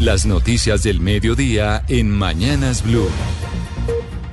Las noticias del mediodía en Mañanas Blue.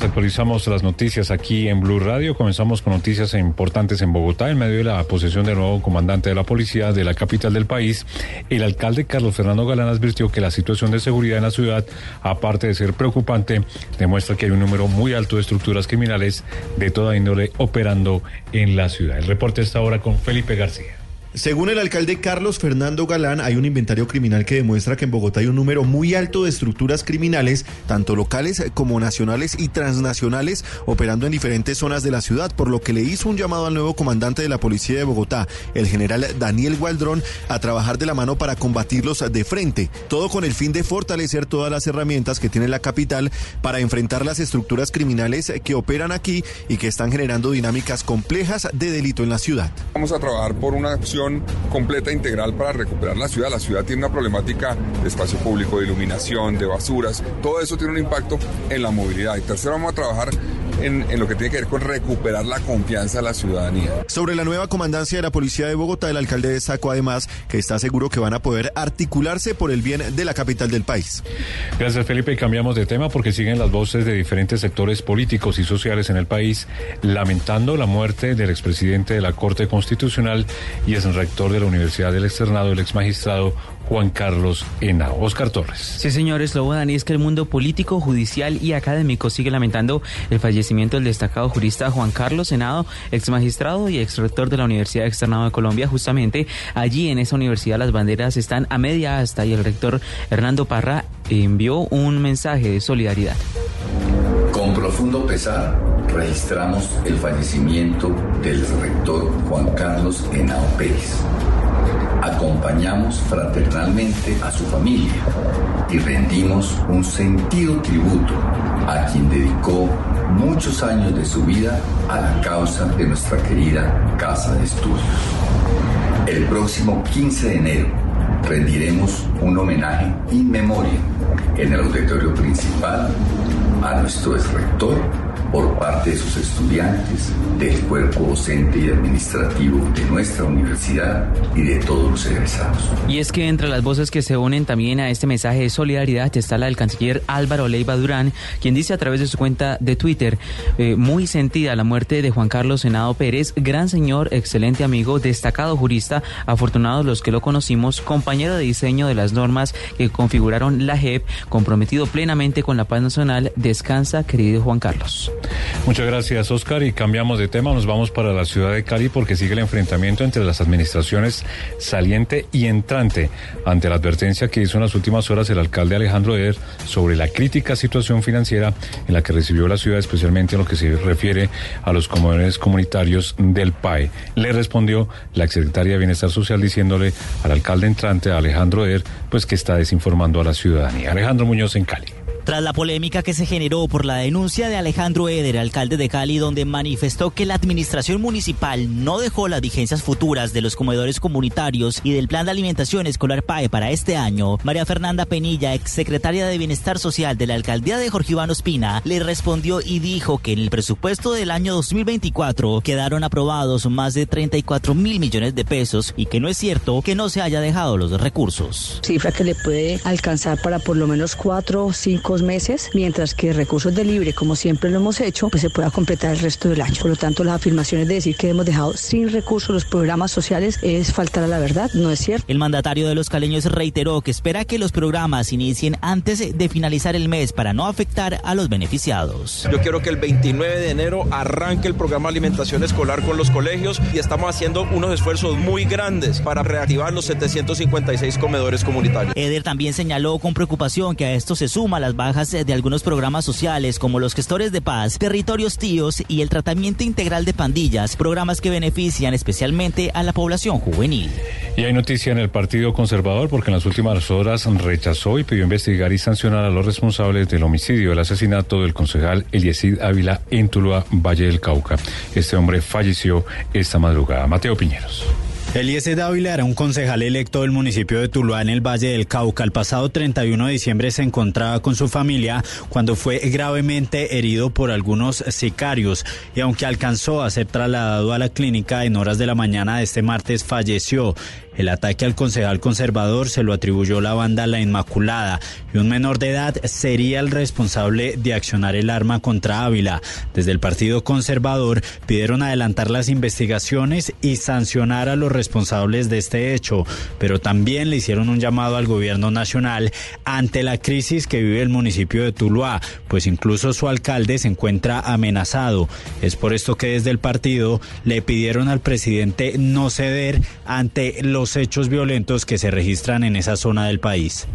Actualizamos las noticias aquí en Blue Radio. Comenzamos con noticias importantes en Bogotá. En medio de la posesión del nuevo comandante de la policía de la capital del país, el alcalde Carlos Fernando Galán advirtió que la situación de seguridad en la ciudad, aparte de ser preocupante, demuestra que hay un número muy alto de estructuras criminales de toda índole operando en la ciudad. El reporte está ahora con Felipe García. Según el alcalde Carlos Fernando Galán, hay un inventario criminal que demuestra que en Bogotá hay un número muy alto de estructuras criminales, tanto locales como nacionales y transnacionales, operando en diferentes zonas de la ciudad, por lo que le hizo un llamado al nuevo comandante de la policía de Bogotá, el general Daniel Gualdrón, a trabajar de la mano para combatirlos de frente, todo con el fin de fortalecer todas las herramientas que tiene la capital para enfrentar las estructuras criminales que operan aquí y que están generando dinámicas complejas de delito en la ciudad. Vamos a trabajar por una acción completa integral para recuperar la ciudad. La ciudad tiene una problemática de espacio público, de iluminación, de basuras. Todo eso tiene un impacto en la movilidad. Y tercero, vamos a trabajar en, en, lo que tiene que ver con recuperar la confianza de la ciudadanía. Sobre la nueva comandancia de la Policía de Bogotá, el alcalde destacó además que está seguro que van a poder articularse por el bien de la capital del país. Gracias Felipe. Cambiamos de tema porque siguen las voces de diferentes sectores políticos y sociales en el país lamentando la muerte del expresidente de la Corte Constitucional y es rector de la Universidad del Externado, el ex magistrado Juan Carlos Henao. Oscar Torres. Sí, señores, lo Dani es que el mundo político, judicial y académico sigue lamentando el fallecimiento del destacado jurista Juan Carlos Henao, ex magistrado y ex rector de la Universidad Externado de Colombia. Justamente allí en esa universidad las banderas están a media asta y el rector Hernando Parra envió un mensaje de solidaridad. Con profundo pesar registramos el fallecimiento del rector Juan Carlos Henao Pérez. Acompañamos fraternalmente a su familia y rendimos un sentido tributo a quien dedicó muchos años de su vida a la causa de nuestra querida Casa de Estudios. El próximo 15 de enero rendiremos un homenaje in memoria en el auditorio principal a nuestro rector por parte de sus estudiantes, del cuerpo docente y administrativo de nuestra universidad y de todos los egresados. Y es que entre las voces que se unen también a este mensaje de solidaridad está la del canciller Álvaro Leiva Durán, quien dice a través de su cuenta de Twitter, eh, muy sentida la muerte de Juan Carlos Senado Pérez, gran señor, excelente amigo, destacado jurista, afortunados los que lo conocimos, compañero de diseño de las normas que configuraron la JEP, comprometido plenamente con la paz nacional, descansa, querido Juan Carlos. Muchas gracias, Oscar. Y cambiamos de tema. Nos vamos para la ciudad de Cali porque sigue el enfrentamiento entre las administraciones saliente y entrante ante la advertencia que hizo en las últimas horas el alcalde Alejandro Eder sobre la crítica situación financiera en la que recibió la ciudad, especialmente en lo que se refiere a los comedores comunitarios del PAE. Le respondió la exsecretaria de Bienestar Social diciéndole al alcalde entrante, Alejandro Eder, pues que está desinformando a la ciudadanía. Alejandro Muñoz en Cali. Tras la polémica que se generó por la denuncia de Alejandro Eder, alcalde de Cali, donde manifestó que la administración municipal no dejó las vigencias futuras de los comedores comunitarios y del plan de alimentación escolar PAE para este año, María Fernanda Penilla, exsecretaria de Bienestar Social de la alcaldía de Jorge Iván Ospina, le respondió y dijo que en el presupuesto del año 2024 quedaron aprobados más de 34 mil millones de pesos y que no es cierto que no se haya dejado los recursos. Cifra que le puede alcanzar para por lo menos cuatro o cinco meses, mientras que recursos de libre, como siempre lo hemos hecho, pues se pueda completar el resto del año. Por lo tanto, las afirmaciones de decir que hemos dejado sin recursos los programas sociales es faltar a la verdad, no es cierto. El mandatario de los caleños reiteró que espera que los programas inicien antes de finalizar el mes para no afectar a los beneficiados. Yo quiero que el 29 de enero arranque el programa de alimentación escolar con los colegios y estamos haciendo unos esfuerzos muy grandes para reactivar los 756 comedores comunitarios. Eder también señaló con preocupación que a esto se suma las bajas de algunos programas sociales como los gestores de paz, territorios tíos y el tratamiento integral de pandillas, programas que benefician especialmente a la población juvenil. Y hay noticia en el Partido Conservador porque en las últimas horas rechazó y pidió investigar y sancionar a los responsables del homicidio, el asesinato del concejal Eliesid Ávila en Tuluá, Valle del Cauca. Este hombre falleció esta madrugada. Mateo Piñeros. Eliezer Dávila era un concejal electo del municipio de Tuluá en el Valle del Cauca. El pasado 31 de diciembre se encontraba con su familia cuando fue gravemente herido por algunos sicarios y aunque alcanzó a ser trasladado a la clínica en horas de la mañana de este martes falleció. El ataque al concejal conservador se lo atribuyó la banda La Inmaculada y un menor de edad sería el responsable de accionar el arma contra Ávila. Desde el Partido Conservador pidieron adelantar las investigaciones y sancionar a los responsables de este hecho, pero también le hicieron un llamado al gobierno nacional ante la crisis que vive el municipio de Tuluá, pues incluso su alcalde se encuentra amenazado. Es por esto que desde el partido le pidieron al presidente no ceder ante los hechos violentos que se registran en esa zona del país.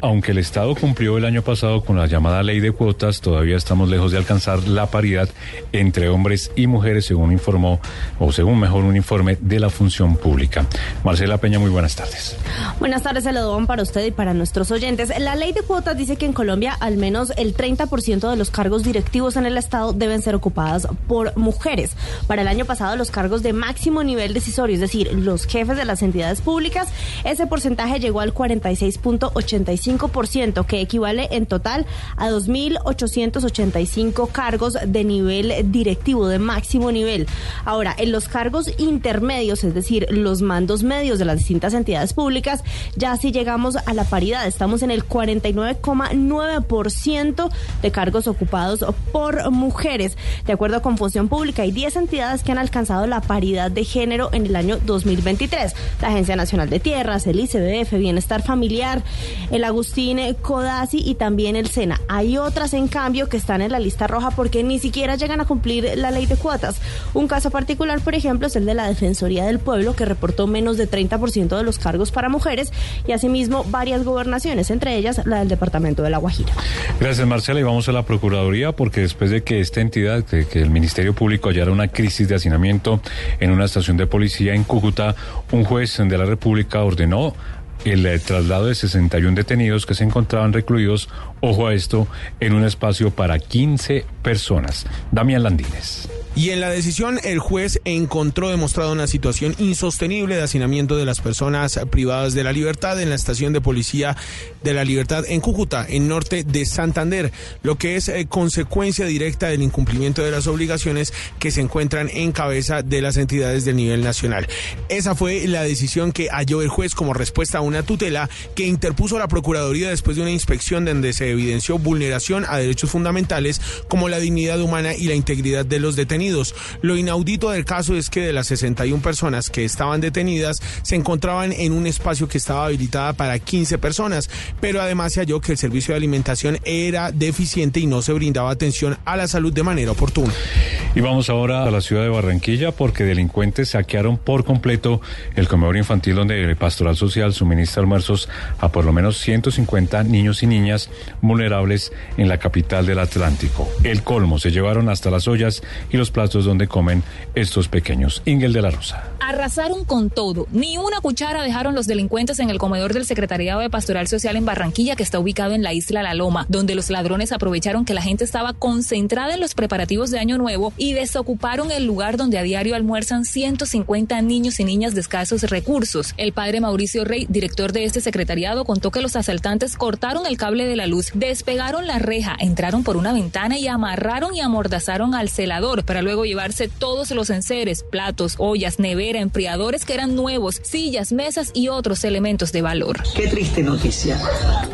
Aunque el Estado cumplió el año pasado con la llamada ley de cuotas, todavía estamos lejos de alcanzar la paridad entre hombres y mujeres, según informó, o según mejor un informe de la función pública. Marcela Peña, muy buenas tardes. Buenas tardes, Celedón, para usted y para nuestros oyentes. La ley de cuotas dice que en Colombia al menos el 30% de los cargos directivos en el Estado deben ser ocupadas por mujeres. Para el año pasado, los cargos de máximo nivel decisorio, es decir, los jefes de las entidades públicas, ese porcentaje llegó al 46.85%, que equivale en total a 2.885 cargos de nivel directivo, de máximo nivel. Ahora, en los cargos intermedios, es decir, los mandos medios de las distintas entidades públicas, ya sí llegamos a la paridad. Estamos en el 49,9% de cargos ocupados por mujeres. De acuerdo con Función Pública, hay 10 entidades que han alcanzado la paridad de género en el año 2023. La Nacional de Tierras, el ICBF, Bienestar Familiar, el Agustín Codazzi y también el SENA. Hay otras, en cambio, que están en la lista roja porque ni siquiera llegan a cumplir la ley de cuotas. Un caso particular, por ejemplo, es el de la Defensoría del Pueblo, que reportó menos de 30% de los cargos para mujeres y asimismo varias gobernaciones, entre ellas la del Departamento de La Guajira. Gracias, Marcela. Y vamos a la Procuraduría porque después de que esta entidad, que, que el Ministerio Público hallara una crisis de hacinamiento en una estación de policía en Cúcuta, un juez de la República ordenó el eh, traslado de 61 detenidos que se encontraban recluidos, ojo a esto, en un espacio para 15 personas. Damián Landines. Y en la decisión, el juez encontró demostrado una situación insostenible de hacinamiento de las personas privadas de la libertad en la estación de policía de la libertad en Cúcuta, en norte de Santander, lo que es eh, consecuencia directa del incumplimiento de las obligaciones que se encuentran en cabeza de las entidades del nivel nacional. Esa fue la decisión que halló el juez como respuesta a una tutela que interpuso la Procuraduría después de una inspección donde se evidenció vulneración a derechos fundamentales como la dignidad humana y la integridad de los detenidos lo inaudito del caso es que de las 61 personas que estaban detenidas se encontraban en un espacio que estaba habilitada para 15 personas, pero además se halló que el servicio de alimentación era deficiente y no se brindaba atención a la salud de manera oportuna. Y vamos ahora a la ciudad de Barranquilla porque delincuentes saquearon por completo el comedor infantil donde el Pastoral Social suministra almuerzos a por lo menos 150 niños y niñas vulnerables en la capital del Atlántico. El colmo se llevaron hasta las ollas y platos donde comen estos pequeños. Ingel de la Rosa. Arrasaron con todo. Ni una cuchara dejaron los delincuentes en el comedor del Secretariado de Pastoral Social en Barranquilla, que está ubicado en la isla La Loma, donde los ladrones aprovecharon que la gente estaba concentrada en los preparativos de Año Nuevo y desocuparon el lugar donde a diario almuerzan 150 niños y niñas de escasos recursos. El padre Mauricio Rey, director de este secretariado, contó que los asaltantes cortaron el cable de la luz, despegaron la reja, entraron por una ventana y amarraron y amordazaron al celador para luego llevarse todos los enseres, platos, ollas, nevera, enfriadores que eran nuevos, sillas, mesas y otros elementos de valor. Qué triste noticia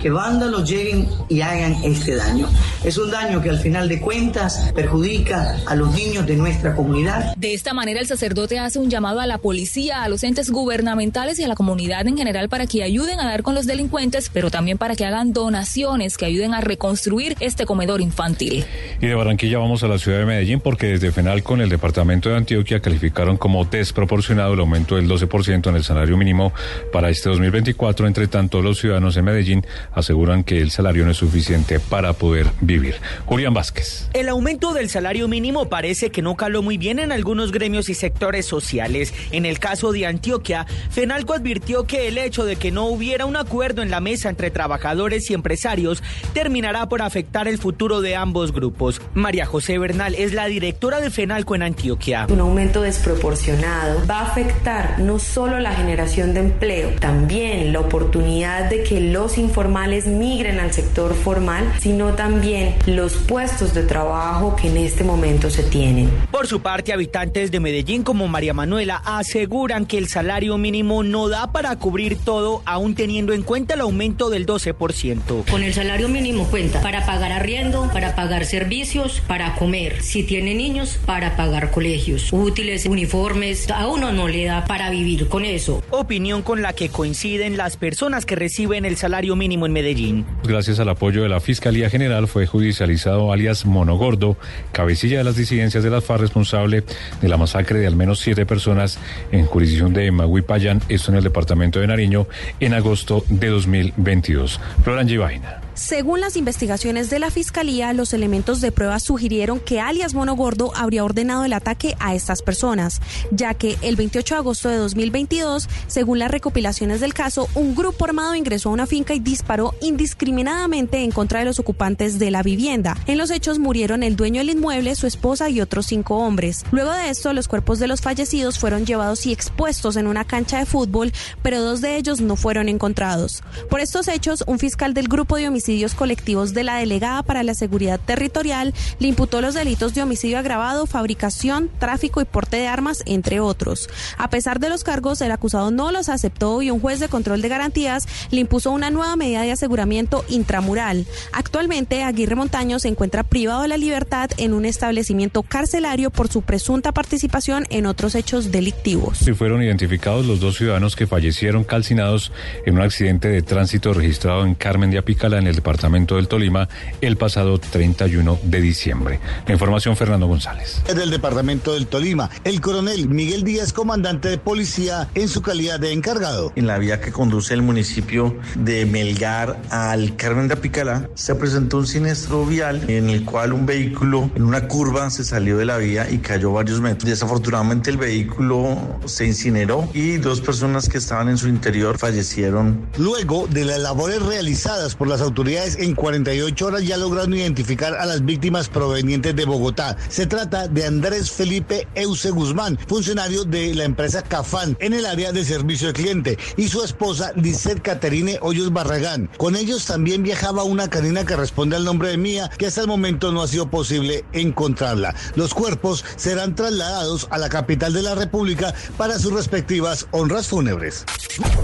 que vándalos lleguen y hagan este daño. Es un daño que al final de cuentas perjudica a los niños de nuestra comunidad. De esta manera el sacerdote hace un llamado a la policía, a los entes gubernamentales y a la comunidad en general para que ayuden a dar con los delincuentes, pero también para que hagan donaciones que ayuden a reconstruir este comedor infantil. Y de Barranquilla vamos a la ciudad de Medellín porque desde FENAL con el departamento de Antioquia calificaron como desproporcionado el aumento del 12% en el salario mínimo para este 2024. Entre tanto, los ciudadanos en Medellín aseguran que el salario no es suficiente para poder vivir. Julián Vázquez. El aumento del salario mínimo parece que no caló muy bien en algunos gremios y sectores sociales. En el caso de Antioquia, Fenalco advirtió que el hecho de que no hubiera un acuerdo en la mesa entre trabajadores y empresarios terminará por afectar el futuro de ambos grupos. María José Bernal es la directora de Fenalco en Antioquia. Un aumento desproporcionado va a afectar no solo la generación de empleo, también la oportunidad de que los informales migren al sector formal, sino también los puestos de trabajo que en este momento se tienen. Por su parte, habitantes de Medellín como María Manuela aseguran que el salario mínimo no da para cubrir todo, aún teniendo en cuenta el aumento del 12%. Con el salario mínimo cuenta para pagar arriendo, para pagar servicios, para comer. Si tiene niños, para pagar colegios, útiles, uniformes. A uno no le da para vivir con eso. Opinión con la que coinciden las personas que reciben el salario mínimo en Medellín. Gracias al apoyo de la Fiscalía General fue judicializado alias Monogordo, cabecilla de las disidencias de las FARC responsable de la masacre de al menos siete personas en jurisdicción de Maguipayán, esto en el departamento de Nariño, en agosto de 2022. Florán Givaina. Según las investigaciones de la Fiscalía, los elementos de prueba sugirieron que alias Mono Gordo habría ordenado el ataque a estas personas, ya que el 28 de agosto de 2022, según las recopilaciones del caso, un grupo armado ingresó a una finca y disparó indiscriminadamente en contra de los ocupantes de la vivienda. En los hechos murieron el dueño del inmueble, su esposa y otros cinco hombres. Luego de esto, los cuerpos de los fallecidos fueron llevados y expuestos en una cancha de fútbol, pero dos de ellos no fueron encontrados. Por estos hechos, un fiscal del grupo de homicidios colectivos de la delegada para la seguridad territorial le imputó los delitos de homicidio agravado, fabricación, tráfico y porte de armas, entre otros. A pesar de los cargos, el acusado no los aceptó y un juez de control de garantías le impuso una nueva medida de aseguramiento intramural. Actualmente, Aguirre Montaño se encuentra privado de la libertad en un establecimiento carcelario por su presunta participación en otros hechos delictivos. Si fueron identificados los dos ciudadanos que fallecieron calcinados en un accidente de tránsito registrado en Carmen de Apicala en el departamento del Tolima el pasado 31 de diciembre. La información, Fernando González. Del departamento del Tolima, el coronel Miguel Díaz, comandante de policía en su calidad de encargado. En la vía que conduce el municipio de Melgar al Carmen de Apicalá, se presentó un siniestro vial en el cual un vehículo en una curva se salió de la vía y cayó varios metros. Desafortunadamente el vehículo se incineró y dos personas que estaban en su interior fallecieron. Luego de las labores realizadas por las autoridades en 48 horas ya lograron identificar a las víctimas provenientes de Bogotá. Se trata de Andrés Felipe Euse Guzmán, funcionario de la empresa Cafán en el área de servicio al cliente, y su esposa Lizeth Caterine Hoyos Barragán. Con ellos también viajaba una canina que responde al nombre de Mía, que hasta el momento no ha sido posible encontrarla. Los cuerpos serán trasladados a la capital de la República para sus respectivas honras fúnebres.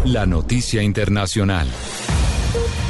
La noticia internacional.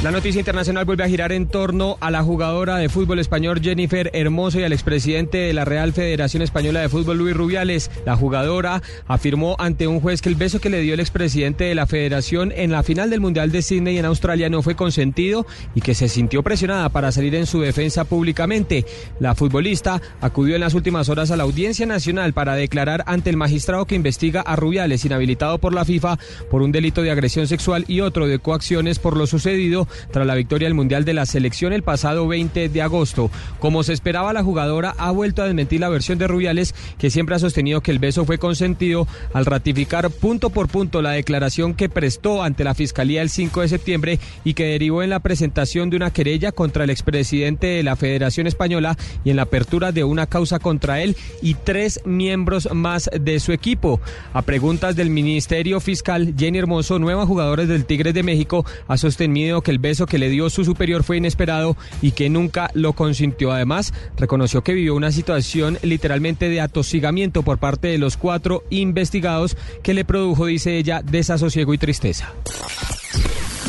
La noticia internacional vuelve a girar en torno a la jugadora de fútbol español Jennifer Hermoso y al expresidente de la Real Federación Española de Fútbol Luis Rubiales. La jugadora afirmó ante un juez que el beso que le dio el expresidente de la federación en la final del Mundial de Sydney en Australia no fue consentido y que se sintió presionada para salir en su defensa públicamente. La futbolista acudió en las últimas horas a la Audiencia Nacional para declarar ante el magistrado que investiga a Rubiales, inhabilitado por la FIFA por un delito de agresión sexual y otro de coacciones por lo sucedido tras la victoria del Mundial de la selección el pasado 20 de agosto. Como se esperaba, la jugadora ha vuelto a desmentir la versión de Rubiales, que siempre ha sostenido que el beso fue consentido al ratificar punto por punto la declaración que prestó ante la Fiscalía el 5 de septiembre y que derivó en la presentación de una querella contra el expresidente de la Federación Española y en la apertura de una causa contra él y tres miembros más de su equipo. A preguntas del Ministerio Fiscal, Jenny Hermoso, nueva jugadora del Tigres de México, ha sostenido que el beso que le dio su superior fue inesperado y que nunca lo consintió. Además, reconoció que vivió una situación literalmente de atosigamiento por parte de los cuatro investigados que le produjo, dice ella, desasosiego y tristeza.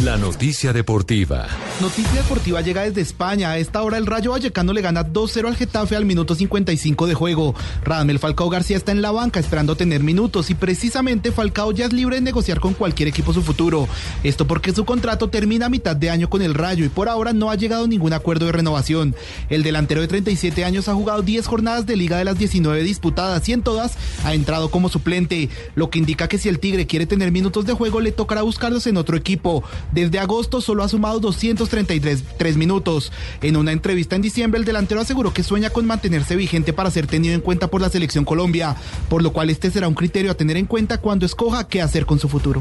La noticia deportiva. Noticia deportiva llega desde España. A esta hora el Rayo Vallecano le gana 2-0 al Getafe al minuto 55 de juego. Radamel Falcao García está en la banca esperando tener minutos y precisamente Falcao ya es libre de negociar con cualquier equipo su futuro. Esto porque su contrato termina a mitad de año con el Rayo y por ahora no ha llegado ningún acuerdo de renovación. El delantero de 37 años ha jugado 10 jornadas de liga de las 19 disputadas y en todas ha entrado como suplente, lo que indica que si el Tigre quiere tener minutos de juego le tocará buscarlos en otro equipo. Desde agosto solo ha sumado 233 minutos. En una entrevista en diciembre, el delantero aseguró que sueña con mantenerse vigente para ser tenido en cuenta por la selección Colombia, por lo cual este será un criterio a tener en cuenta cuando escoja qué hacer con su futuro.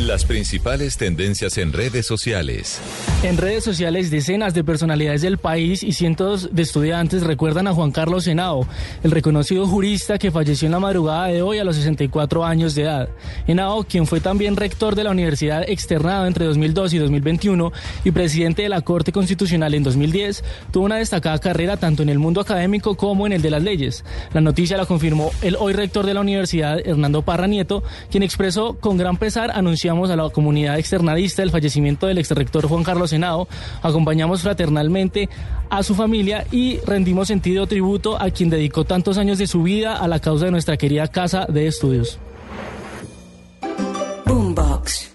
Las principales tendencias en redes sociales. En redes sociales, decenas de personalidades del país y cientos de estudiantes recuerdan a Juan Carlos Henao, el reconocido jurista que falleció en la madrugada de hoy a los 64 años de edad. Henao, quien fue también rector de la Universidad Externado entre 2002 y 2021 y presidente de la Corte Constitucional en 2010, tuvo una destacada carrera tanto en el mundo académico como en el de las leyes. La noticia la confirmó el hoy rector de la universidad, Hernando Parra Nieto, quien expresó con gran pesar anunció a la comunidad externalista el fallecimiento del exrector Juan Carlos Senado, acompañamos fraternalmente a su familia y rendimos sentido tributo a quien dedicó tantos años de su vida a la causa de nuestra querida casa de estudios. Boombox.